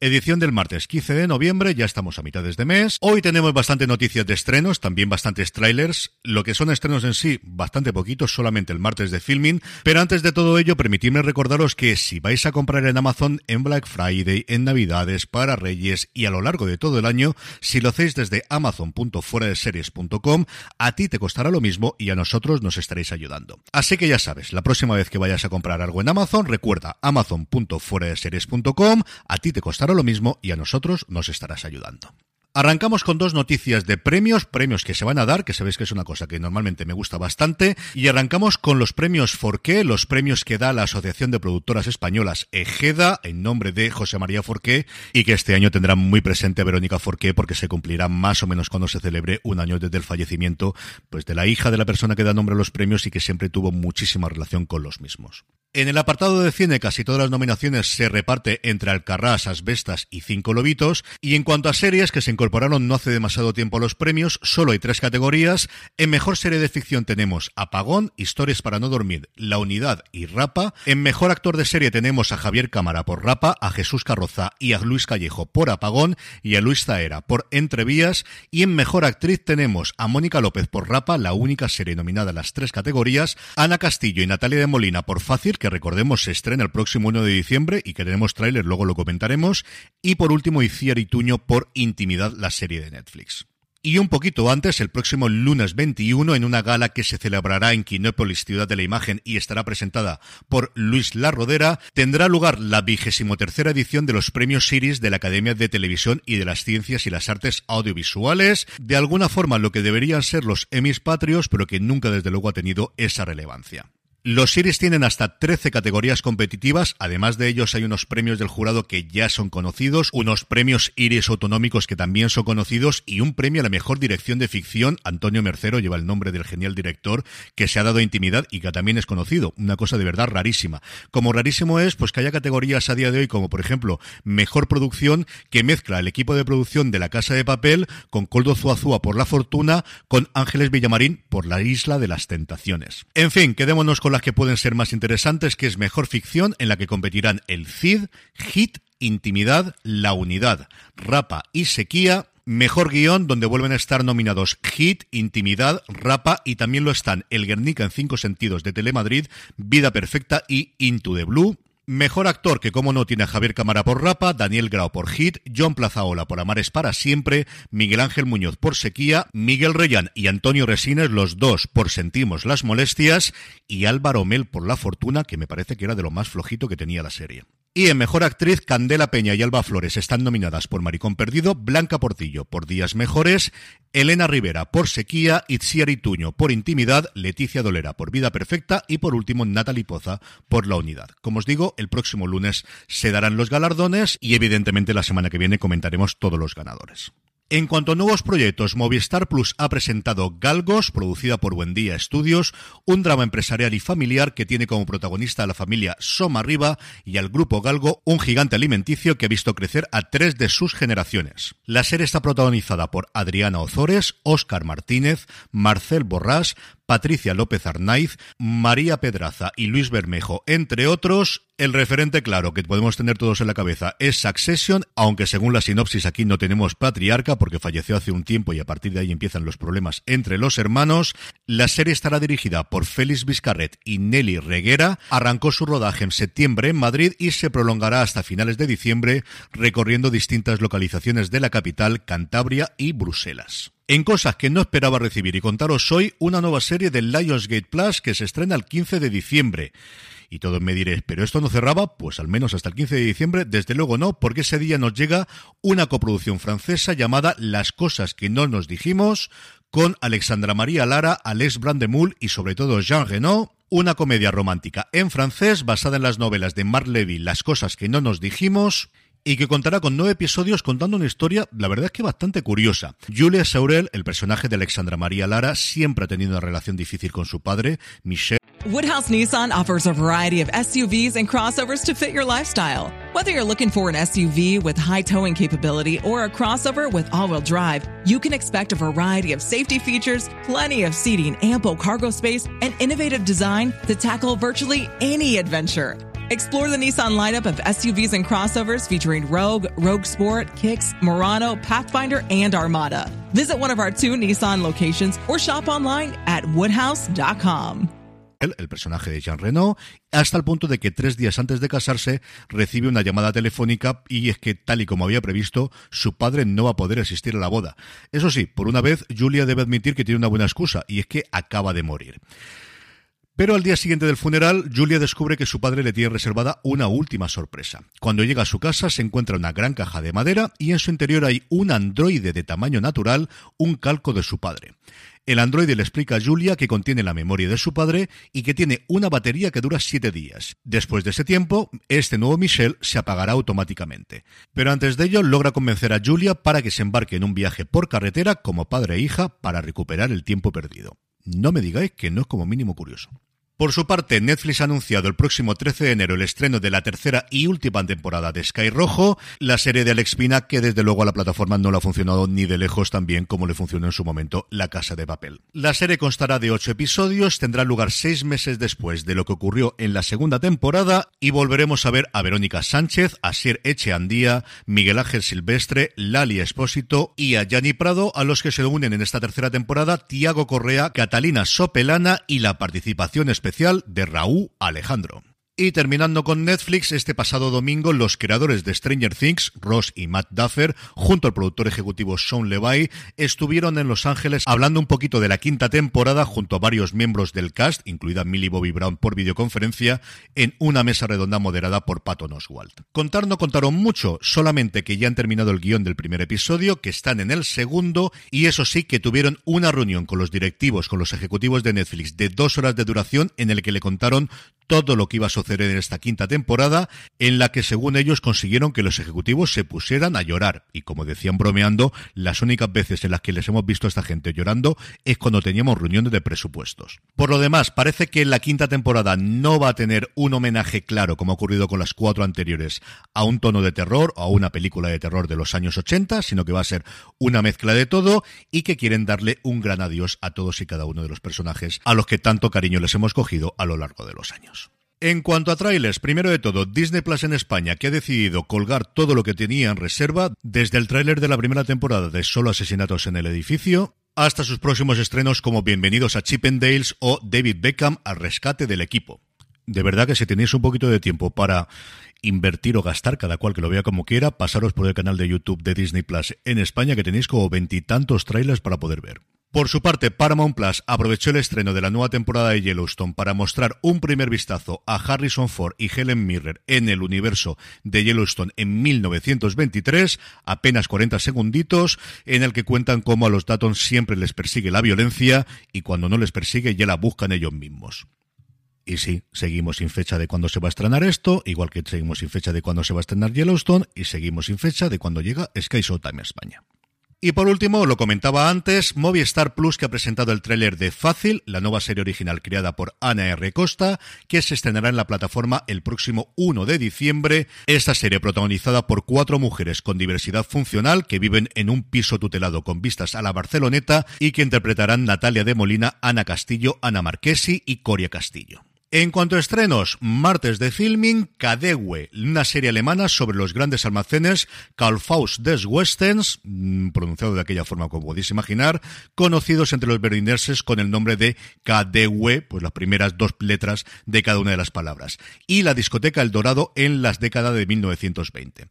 Edición del martes 15 de noviembre, ya estamos a mitades de mes. Hoy tenemos bastante noticias de estrenos, también bastantes trailers. Lo que son estrenos en sí, bastante poquitos, solamente el martes de filming. Pero antes de todo ello, permitidme recordaros que si vais a comprar en Amazon en Black Friday, en Navidades, para Reyes y a lo largo de todo el año, si lo hacéis desde amazon.fueradeseries.com, a ti te costará lo mismo y a nosotros nos estaréis ayudando. Así que ya sabes, la próxima vez que vayas a comprar algo en Amazon, recuerda amazon.fueradeseries.com, a ti te costará lo mismo y a nosotros nos estarás ayudando. Arrancamos con dos noticias de premios, premios que se van a dar, que sabéis que es una cosa que normalmente me gusta bastante, y arrancamos con los premios Forqué, los premios que da la Asociación de Productoras Españolas Ejeda, en nombre de José María Forqué, y que este año tendrá muy presente Verónica Forqué porque se cumplirá más o menos cuando se celebre un año desde el fallecimiento pues de la hija de la persona que da nombre a los premios y que siempre tuvo muchísima relación con los mismos. En el apartado de cine casi todas las nominaciones se reparte entre Alcarrás, Asbestas y Cinco Lobitos, y en cuanto a series que se incorporaron no hace demasiado tiempo a los premios, solo hay tres categorías. En Mejor Serie de Ficción tenemos Apagón, Historias para no dormir, La Unidad y Rapa. En Mejor Actor de Serie tenemos a Javier Cámara por Rapa, a Jesús Carroza y a Luis Callejo por Apagón y a Luis Zaera por Entrevías. Y en Mejor Actriz tenemos a Mónica López por Rapa, la única serie nominada en las tres categorías, Ana Castillo y Natalia de Molina por Fácil, que recordemos se estrena el próximo 1 de diciembre y que tenemos tráiler, luego lo comentaremos. Y por último, Iciar y Tuño por Intimidad, la serie de Netflix. Y un poquito antes, el próximo lunes 21, en una gala que se celebrará en Quinópolis, Ciudad de la Imagen, y estará presentada por Luis Larrodera, tendrá lugar la vigésimo tercera edición de los premios Siris de la Academia de Televisión y de las Ciencias y las Artes Audiovisuales, de alguna forma lo que deberían ser los Emmys patrios, pero que nunca desde luego ha tenido esa relevancia. Los Series tienen hasta 13 categorías competitivas, además de ellos hay unos premios del jurado que ya son conocidos, unos premios Iris autonómicos que también son conocidos y un premio a la mejor dirección de ficción, Antonio Mercero lleva el nombre del genial director que se ha dado intimidad y que también es conocido, una cosa de verdad rarísima. Como rarísimo es pues que haya categorías a día de hoy como por ejemplo mejor producción que mezcla el equipo de producción de La Casa de Papel con Coldo Zuazúa por La Fortuna, con Ángeles Villamarín por La Isla de las Tentaciones. En fin, quedémonos con que pueden ser más interesantes, que es Mejor Ficción, en la que competirán el CID, HIT, Intimidad, La Unidad, Rapa y Sequía, Mejor guion, donde vuelven a estar nominados Hit, Intimidad, Rapa y también lo están El Guernica en cinco sentidos de Telemadrid, Vida Perfecta y Into the Blue. Mejor actor, que como no tiene a Javier Cámara por Rapa, Daniel Grau por Hit, John Plazaola por Amares para Siempre, Miguel Ángel Muñoz por Sequía, Miguel Reyán y Antonio Resines, los dos por Sentimos las Molestias, y Álvaro Mel por La Fortuna, que me parece que era de lo más flojito que tenía la serie. Y en Mejor Actriz, Candela Peña y Alba Flores están nominadas por Maricón Perdido, Blanca Portillo por Días Mejores, Elena Rivera por Sequía, Itziar Ituño por Intimidad, Leticia Dolera por Vida Perfecta y por último Natalie Poza por La Unidad. Como os digo, el próximo lunes se darán los galardones y evidentemente la semana que viene comentaremos todos los ganadores. En cuanto a nuevos proyectos, Movistar Plus ha presentado Galgos, producida por Buendía Studios, un drama empresarial y familiar que tiene como protagonista a la familia Soma Riva y al grupo Galgo, un gigante alimenticio que ha visto crecer a tres de sus generaciones. La serie está protagonizada por Adriana Ozores, Óscar Martínez, Marcel Borrás, Patricia López Arnaiz, María Pedraza y Luis Bermejo, entre otros. El referente claro que podemos tener todos en la cabeza es Succession, aunque según la sinopsis aquí no tenemos patriarca porque falleció hace un tiempo y a partir de ahí empiezan los problemas entre los hermanos. La serie estará dirigida por Félix Vizcarret y Nelly Reguera. Arrancó su rodaje en septiembre en Madrid y se prolongará hasta finales de diciembre recorriendo distintas localizaciones de la capital, Cantabria y Bruselas. En cosas que no esperaba recibir y contaros hoy, una nueva serie de Lionsgate Plus que se estrena el 15 de diciembre. Y todos me diréis, ¿pero esto no cerraba? Pues al menos hasta el 15 de diciembre, desde luego no, porque ese día nos llega una coproducción francesa llamada Las cosas que no nos dijimos, con Alexandra María Lara, Alex Brandemul y sobre todo Jean Renault, una comedia romántica en francés basada en las novelas de Marc Levy Las cosas que no nos dijimos y que contará con nueve episodios contando una historia, la verdad es que bastante curiosa. Julia Saurel, el personaje de Alexandra María Lara, siempre ha tenido una relación difícil con su padre, Michel. Woodhouse Nissan offers a variety of SUVs and crossovers to fit your lifestyle. Whether you're looking for an SUV with high towing capability or a crossover with all-wheel drive, you can expect a variety of safety features, plenty of seating, ample cargo space, and innovative design to tackle virtually any adventure. Explore the Nissan lineup of SUVs and crossovers featuring Rogue, Rogue Sport, Kicks, Murano, Pathfinder, and Armada. Visit one of our two Nissan locations or shop online at woodhouse.com. el personaje de Jean Reno, hasta el punto de que tres días antes de casarse recibe una llamada telefónica y es que, tal y como había previsto, su padre no va a poder asistir a la boda. Eso sí, por una vez, Julia debe admitir que tiene una buena excusa, y es que acaba de morir. Pero al día siguiente del funeral, Julia descubre que su padre le tiene reservada una última sorpresa. Cuando llega a su casa se encuentra una gran caja de madera y en su interior hay un androide de tamaño natural, un calco de su padre. El androide le explica a Julia que contiene la memoria de su padre y que tiene una batería que dura siete días. Después de ese tiempo, este nuevo Michel se apagará automáticamente. Pero antes de ello, logra convencer a Julia para que se embarque en un viaje por carretera como padre e hija para recuperar el tiempo perdido. No me digáis que no es como mínimo curioso. Por su parte, Netflix ha anunciado el próximo 13 de enero el estreno de la tercera y última temporada de Sky Rojo, la serie de Alex Pina, que desde luego a la plataforma no le ha funcionado ni de lejos tan bien como le funcionó en su momento La Casa de Papel. La serie constará de ocho episodios, tendrá lugar seis meses después de lo que ocurrió en la segunda temporada y volveremos a ver a Verónica Sánchez, a Sir Echeandía, Miguel Ángel Silvestre, Lali Espósito y a Gianni Prado, a los que se unen en esta tercera temporada Tiago Correa, Catalina Sopelana y la participación especial especial de Raúl Alejandro. Y terminando con Netflix, este pasado domingo los creadores de Stranger Things, Ross y Matt Duffer, junto al productor ejecutivo Sean Levy, estuvieron en Los Ángeles hablando un poquito de la quinta temporada junto a varios miembros del cast, incluida Millie Bobby Brown por videoconferencia, en una mesa redonda moderada por Patton Oswalt. Contar no contaron mucho, solamente que ya han terminado el guion del primer episodio, que están en el segundo, y eso sí que tuvieron una reunión con los directivos, con los ejecutivos de Netflix de dos horas de duración en el que le contaron todo lo que iba a suceder en esta quinta temporada, en la que según ellos consiguieron que los ejecutivos se pusieran a llorar. Y como decían bromeando, las únicas veces en las que les hemos visto a esta gente llorando es cuando teníamos reuniones de presupuestos. Por lo demás, parece que la quinta temporada no va a tener un homenaje claro, como ha ocurrido con las cuatro anteriores, a un tono de terror o a una película de terror de los años 80, sino que va a ser una mezcla de todo y que quieren darle un gran adiós a todos y cada uno de los personajes a los que tanto cariño les hemos cogido a lo largo de los años. En cuanto a trailers, primero de todo, Disney Plus en España, que ha decidido colgar todo lo que tenía en reserva, desde el tráiler de la primera temporada de Solo Asesinatos en el Edificio, hasta sus próximos estrenos como Bienvenidos a Chippendales o David Beckham al rescate del equipo. De verdad que si tenéis un poquito de tiempo para invertir o gastar, cada cual que lo vea como quiera, pasaros por el canal de YouTube de Disney Plus en España, que tenéis como veintitantos trailers para poder ver. Por su parte, Paramount Plus aprovechó el estreno de la nueva temporada de Yellowstone para mostrar un primer vistazo a Harrison Ford y Helen Mirren en el universo de Yellowstone en 1923, apenas 40 segunditos, en el que cuentan cómo a los Datton siempre les persigue la violencia y cuando no les persigue ya la buscan ellos mismos. Y sí, seguimos sin fecha de cuándo se va a estrenar esto, igual que seguimos sin fecha de cuándo se va a estrenar Yellowstone y seguimos sin fecha de cuándo llega Sky Showtime a España. Y por último, lo comentaba antes, Movistar Plus que ha presentado el tráiler de Fácil, la nueva serie original creada por Ana R. Costa, que se estrenará en la plataforma el próximo 1 de diciembre. Esta serie protagonizada por cuatro mujeres con diversidad funcional que viven en un piso tutelado con vistas a la Barceloneta y que interpretarán Natalia de Molina, Ana Castillo, Ana Marquesi y Coria Castillo. En cuanto a estrenos, martes de filming, Kadewe, una serie alemana sobre los grandes almacenes Kaufhaus des Westens, mm, pronunciado de aquella forma como podéis imaginar, conocidos entre los berlineses con el nombre de Kadewe, pues las primeras dos letras de cada una de las palabras, y la discoteca El Dorado en las décadas de 1920.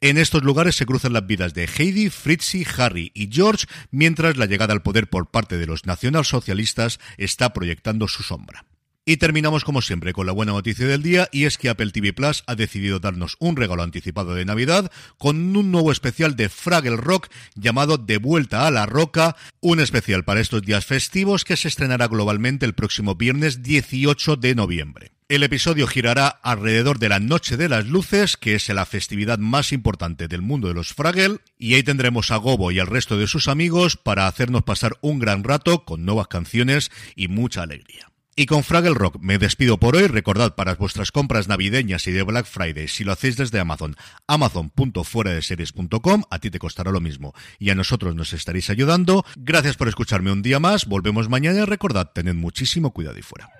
En estos lugares se cruzan las vidas de Heidi, Fritzi, Harry y George, mientras la llegada al poder por parte de los nacionalsocialistas está proyectando su sombra. Y terminamos como siempre con la buena noticia del día y es que Apple TV Plus ha decidido darnos un regalo anticipado de Navidad con un nuevo especial de Fraggle Rock llamado De vuelta a la roca, un especial para estos días festivos que se estrenará globalmente el próximo viernes 18 de noviembre. El episodio girará alrededor de la Noche de las Luces, que es la festividad más importante del mundo de los Fraggle, y ahí tendremos a Gobo y al resto de sus amigos para hacernos pasar un gran rato con nuevas canciones y mucha alegría. Y con Fraggle Rock me despido por hoy. Recordad para vuestras compras navideñas y de Black Friday, si lo hacéis desde Amazon, amazon.fueradeseries.com, a ti te costará lo mismo y a nosotros nos estaréis ayudando. Gracias por escucharme un día más. Volvemos mañana recordad, tened muchísimo cuidado y fuera.